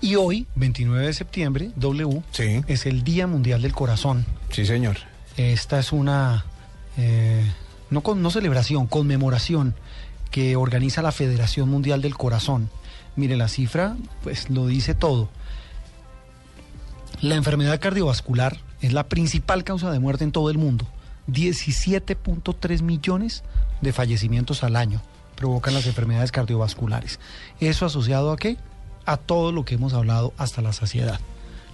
Y hoy, 29 de septiembre, W, Sí. es el Día Mundial del Corazón. Sí, señor. Esta es una, eh, no, con, no celebración, conmemoración que organiza la Federación Mundial del Corazón. Mire, la cifra, pues lo dice todo. La enfermedad cardiovascular es la principal causa de muerte en todo el mundo. 17.3 millones de fallecimientos al año provocan las enfermedades cardiovasculares. ¿Eso asociado a qué? A todo lo que hemos hablado hasta la saciedad.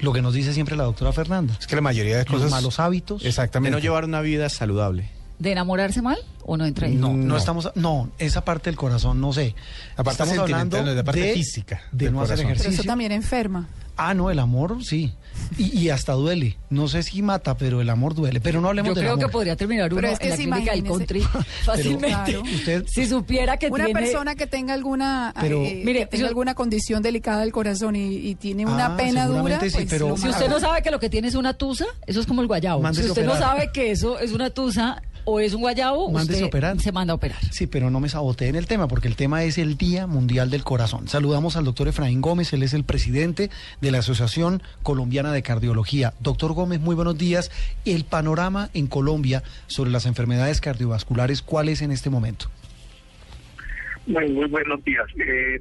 Lo que nos dice siempre la doctora Fernanda. Es que la mayoría de Los cosas... malos hábitos. De Exactamente. no llevar una vida saludable. ¿De enamorarse mal o no entra ahí? No, no, No. estamos, no, esa parte del corazón, no sé. La parte estamos hablando sentimental, la parte de, física de del no hacer corazón. Pero ejercicio. eso también enferma. Ah, no, el amor sí. Y, y hasta duele. No sé si mata, pero el amor duele. Pero no hablemos Yo del creo que amor. podría terminar uno Pero es que en la si clínica del country fácilmente. Claro. Usted, Si supiera que Una tiene... persona que tenga alguna Pero- eh, Mire, que tenga yo- alguna condición delicada del corazón y, y tiene una Ah, pena dura, sí, pues pero- Si usted no sabe que lo que tiene es una tusa, eso es como el guayabo. Si usted no sabe que eso es una tusa o es un guayabo, Mándese usted a operar. se manda a operar. Sí, pero no me saboteen el tema, porque el tema es el Día Mundial del Corazón. Saludamos al doctor Efraín Gómez, él es el presidente de la Asociación Colombiana de Cardiología. Doctor Gómez, muy buenos días. El panorama en Colombia sobre las enfermedades cardiovasculares, ¿cuál es en este momento? Muy, muy buenos días. Eh,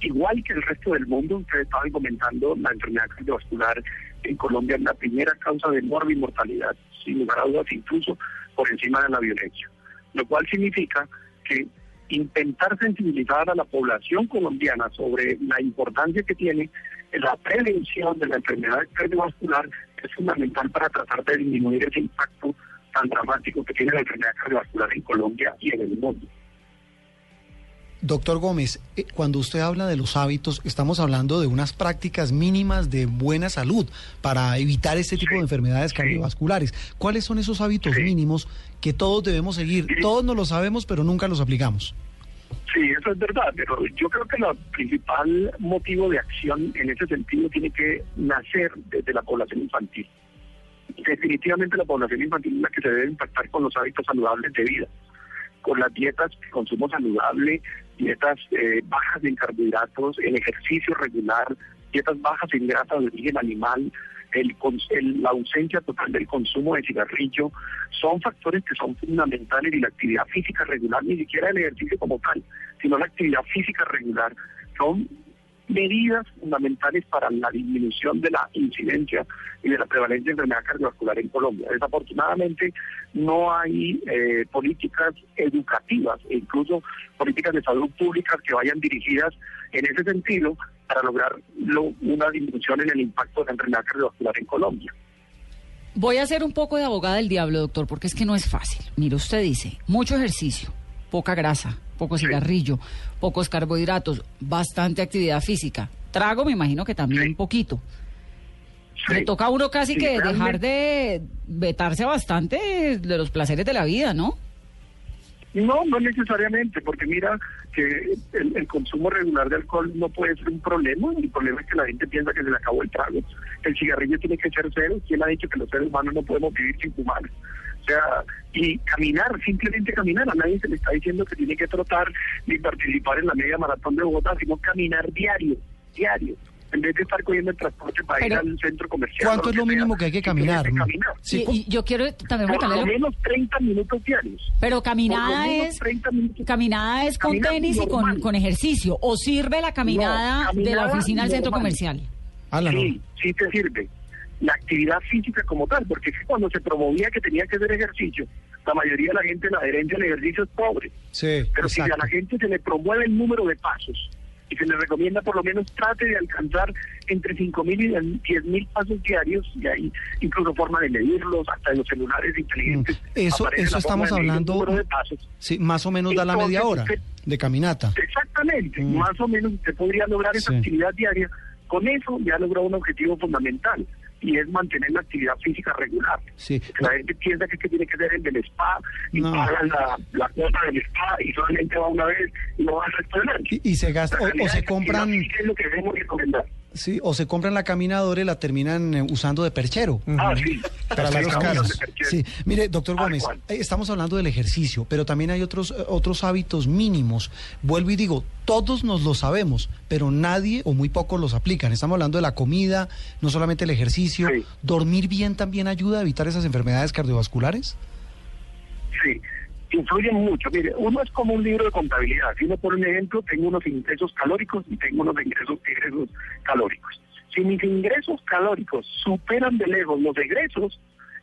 igual que el resto del mundo, ustedes estaban comentando, la enfermedad cardiovascular en Colombia es la primera causa de muerte y mortalidad, sin lugar a dudas, incluso por encima de la violencia. Lo cual significa que intentar sensibilizar a la población colombiana sobre la importancia que tiene la prevención de la enfermedad cardiovascular es fundamental para tratar de disminuir ese impacto tan dramático que tiene la enfermedad cardiovascular en Colombia y en el mundo. Doctor Gómez, eh, cuando usted habla de los hábitos, estamos hablando de unas prácticas mínimas de buena salud para evitar este tipo de enfermedades sí. cardiovasculares. ¿Cuáles son esos hábitos Sí. mínimos que todos debemos seguir? Todos no lo sabemos, pero nunca los aplicamos. Sí, eso es verdad, pero yo creo que el principal motivo de acción en ese sentido tiene que nacer desde la población infantil. Definitivamente la población infantil es la que se debe impactar con los hábitos saludables de vida, con las dietas consumo saludable, dietas eh, bajas en carbohidratos, el ejercicio regular, dietas bajas en grasa de origen animal, el, el- la ausencia total del consumo de cigarrillo, son factores que son fundamentales y la actividad física regular, ni siquiera el ejercicio como tal, sino la actividad física regular, son medidas fundamentales para la disminución de la incidencia y de la prevalencia de enfermedad cardiovascular en Colombia. Desafortunadamente no hay eh, políticas educativas e incluso políticas de salud pública que vayan dirigidas en ese sentido para lograr lo- una disminución en el impacto de la enfermedad cardiovascular en Colombia. Voy a ser un poco de abogada del diablo, doctor, porque es que no es fácil. Mire, usted dice, mucho ejercicio, poca grasa, poco Sí. cigarrillo, pocos carbohidratos, bastante actividad física. Trago, me imagino que también Sí. un poquito. Sí. Le toca a uno casi que dejar de vetarse bastante de los placeres de la vida, ¿no? No, no necesariamente, porque mira que el, el consumo regular de alcohol no puede ser un problema. El problema es que la gente piensa que se le acabó el trago. El cigarrillo tiene que ser cero. ¿Quién ha dicho que los seres humanos no podemos vivir sin fumar? O sea, y caminar, simplemente caminar. A nadie se le está diciendo que tiene que trotar ni participar en la media maratón de Bogotá, sino caminar diario, diario. En vez de estar cogiendo el transporte para ir al centro comercial. ¿Cuánto es lo sea, mínimo que hay que caminar? simplemente caminar. Sí, y, y yo quiero también Por lo menos 30 minutos diarios. Pero caminada es 30 minutos. caminada es con Caminar tenis y con, con ejercicio. ¿O sirve la caminada, No, de la oficina al centro comercial? No. Sí, sí te sirve. La actividad física como tal, porque cuando se promovía que tenía que hacer ejercicio, la mayoría de la gente la adherencia al ejercicio es pobre. Sí, Pero si a la gente se le promueve el número de pasos y se le recomienda por lo menos trate de alcanzar entre 5.000 y 10.000 pasos diarios, y hay incluso forma de medirlos, hasta en los celulares inteligentes. Mm, Eso- eso estamos hablando- de pasos. Sí, más o menos da la media hora usted- de caminata. Exactamente, Mm. más o menos usted podría lograr esa Sí. actividad diaria. Con eso ya logró un objetivo fundamental y es mantener la actividad física regular. Sí. La gente piensa que, es que tiene que ser el del spa y No. pagan la, la cuota del spa y solamente va una vez y no va al año. Y, y se gasta, o, se compran, es lo que debemos recomendar. Sí, o se compran la caminadora y la terminan eh, usando de perchero. Ah, sí. Para las camas. perchero. Sí, mire, doctor Tal Gómez, cual. eh, estamos hablando del ejercicio, pero también hay otros eh, otros hábitos mínimos. Vuelvo y digo, todos nos lo sabemos, pero nadie o muy pocos los aplican. Estamos hablando de la comida, no solamente el ejercicio. Sí. ¿Dormir bien también ayuda a evitar esas enfermedades cardiovasculares? Sí, influyen mucho. Mire, uno es como un libro de contabilidad. Si uno por un ejemplo, tengo unos ingresos calóricos y tengo unos ingresos, egresos calóricos. Si mis ingresos calóricos superan de lejos los egresos,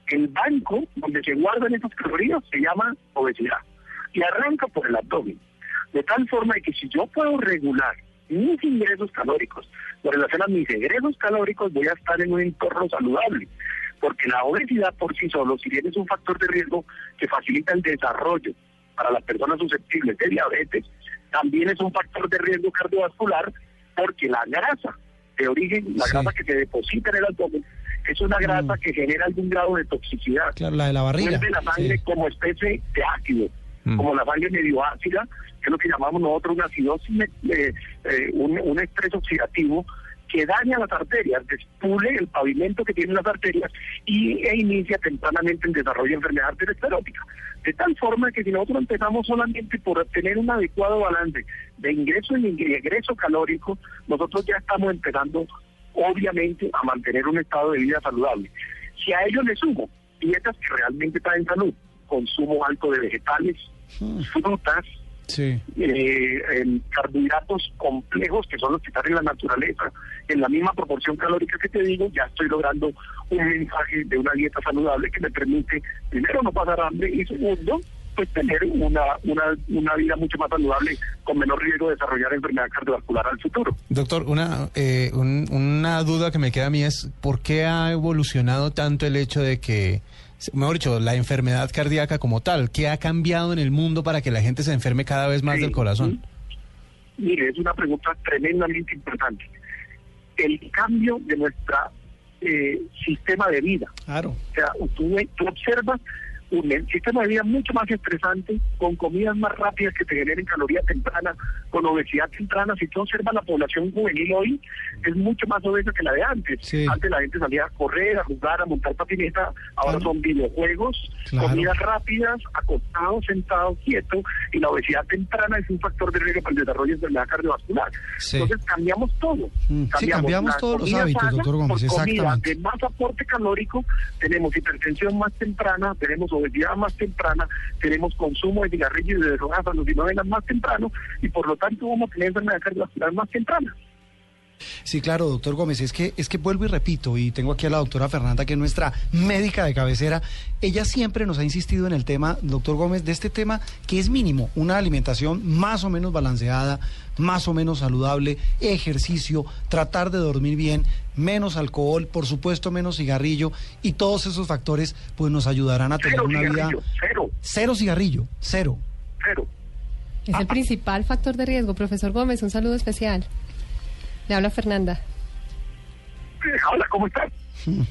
el banco donde se guardan esas calorías se llama obesidad y arranca por el abdomen. De tal forma que si yo puedo regular mis ingresos calóricos con relación a mis egresos calóricos, voy a estar en un entorno saludable. Porque la obesidad por sí solo, si bien es un factor de riesgo que facilita el desarrollo para las personas susceptibles de diabetes, también es un factor de riesgo cardiovascular porque la grasa de origen, la Sí. grasa que se deposita en el abdomen, es una grasa Mm. que genera algún grado de toxicidad Claro, la de la barriga. vuelve la sangre Sí. como especie de ácido, Mm. como la sangre medio ácida, que es lo que llamamos nosotros una acidosis, eh, eh, un, un estrés oxidativo que daña las arterias, despule el pavimento que tienen las arterias y, e inicia tempranamente el desarrollo de enfermedad arteriosclerótica. De tal forma que si nosotros empezamos solamente por tener un adecuado balance de ingreso y egreso calórico, nosotros ya estamos empezando obviamente a mantener un estado de vida saludable. Si a ello le sumo dietas que realmente traen salud, consumo alto de vegetales, frutas, Sí. eh, en carbohidratos complejos que son los que están en la naturaleza, en la misma proporción calórica que te digo, ya estoy logrando un mensaje de una dieta saludable que me permite, primero, no pasar hambre y segundo, pues tener una, una, una vida mucho más saludable con menor riesgo de desarrollar enfermedad cardiovascular al futuro. Doctor, una, eh, un- una duda que me queda a mí es, ¿por qué ha evolucionado tanto el hecho de que, mejor dicho, la enfermedad cardíaca como tal? ¿Qué ha cambiado en el mundo para que la gente se enferme cada vez más Sí. del corazón? Mire, es una pregunta tremendamente importante. El cambio de nuestra eh, sistema de vida. Claro. O sea, tú, tú observas un sistema de vida mucho más estresante, con comidas más rápidas que te generen caloría temprana, con obesidad temprana. Si tú observas la población juvenil hoy, es mucho más obesa que la de antes. Sí. Antes la gente salía a correr, a jugar, a montar patineta, ahora Claro. son videojuegos, Claro. comidas rápidas, acostados, sentados, quietos, y la obesidad temprana es un factor de riesgo para el desarrollo de enfermedad cardiovascular. Sí. Entonces cambiamos todo. Mm, sí, cambiamos todos los hábitos, doctor Gómez, por comida de más aporte calórico, tenemos hipertensión más temprana, tenemos obesidad más temprana, tenemos consumo de cigarrillos y de drogas alucinógenas más temprano, y por lo tanto vamos a tener enfermedad cardiovascular más temprana. Sí, claro, doctor Gómez, es que, es que vuelvo y repito, y tengo aquí a la doctora Fernanda, que es nuestra médica de cabecera, ella siempre nos ha insistido en el tema, doctor Gómez, de este tema que es mínimo, una alimentación más o menos balanceada, más o menos saludable, ejercicio, tratar de dormir bien, menos alcohol, por supuesto menos cigarrillo, y todos esos factores pues nos ayudarán a tener Cero una vida... cero, Cero cigarrillo, cero. cero. Es el principal factor de riesgo. Profesor Gómez, un saludo especial. Le habla Fernanda. Eh, Hola, ¿cómo estás? Eh,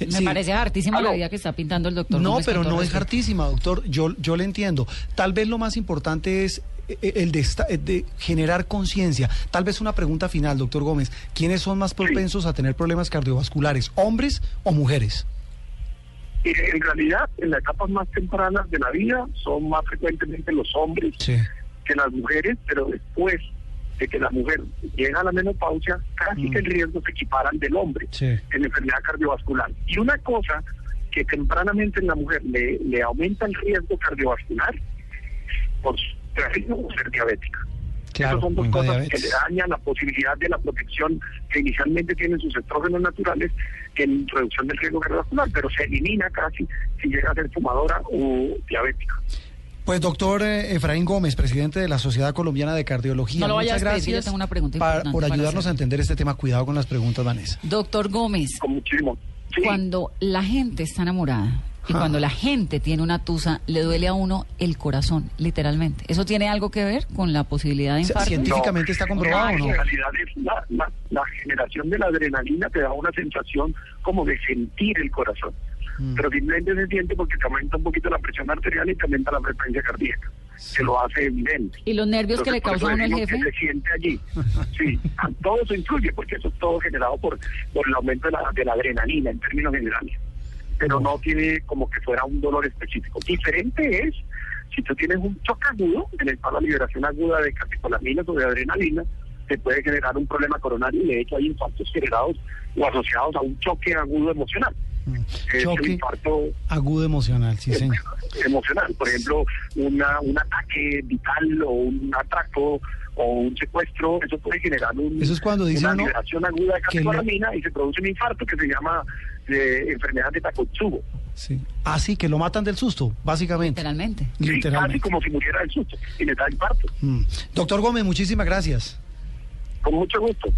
Me sí. parece hartísima la vida que está pintando el doctor. No, Gómez, pero no es hartísima, doctor. Yo, yo le entiendo. Tal vez lo más importante es eh, el de, esta- eh, de generar conciencia. Tal vez una pregunta final, doctor Gómez. ¿Quiénes son más propensos a tener problemas cardiovasculares, hombres o mujeres? En realidad, en las etapas más tempranas de la vida, son más frecuentemente los hombres Sí. que las mujeres, pero después de que la mujer llega a la menopausia, casi Mm. que el riesgo se equiparan del hombre Sí. en enfermedad cardiovascular. Y una cosa que tempranamente en la mujer le, le aumenta el riesgo cardiovascular, por de ser diabética. Claro, Esas son dos cosas diabetes. que le dañan la posibilidad de la protección que inicialmente tienen sus estrógenos naturales en reducción del riesgo cardiovascular, pero se elimina casi si llega a ser fumadora o diabética. Pues doctor eh, Efraín Gómez, presidente de la Sociedad Colombiana de Cardiología. No lo muchas gracias yo tengo una pregunta pa- importante por para ayudarnos a entender este tema. Cuidado con las preguntas, Vanessa. Doctor Gómez, Con muchísimo. Sí. cuando la gente está enamorada y Ah. cuando la gente tiene una tusa, le duele a uno el corazón, literalmente. ¿Eso tiene algo que ver con la posibilidad de infarto? científicamente está comprobado, en ¿no? realidad es la, la- la generación de la adrenalina te da una sensación como de sentir el corazón. Mm. Pero simplemente se siente porque te aumenta un poquito la presión arterial y te aumenta la frecuencia cardíaca. que lo hace evidente. Y los nervios que le Entonces, por causa a eso uno el decimos jefe. que se siente allí. Sí, a- todo eso influye, porque eso es todo generado por, por el aumento de la, de la adrenalina en términos generales. Pero no tiene como que fuera un dolor específico. Diferente es si tú tienes un choque agudo, en el cual la liberación aguda de catecolaminas o de adrenalina te puede generar un problema coronario y de hecho hay infartos generados o asociados a un choque agudo emocional. Mm. Es Choque infarto agudo emocional, sí, señor. emocional. Por ejemplo, una, un ataque vital o un atraco o un secuestro, eso puede generar un, Eso es cuando dice una uno liberación aguda de catecolamina y se produce un infarto que se llama eh, enfermedad de Takotsubo. Sí. Así que lo matan del susto, básicamente. Literalmente. Sí, casi Literalmente. como si muriera del susto y le da infarto. Mm. Doctor Gómez, muchísimas gracias. Con mucho gusto.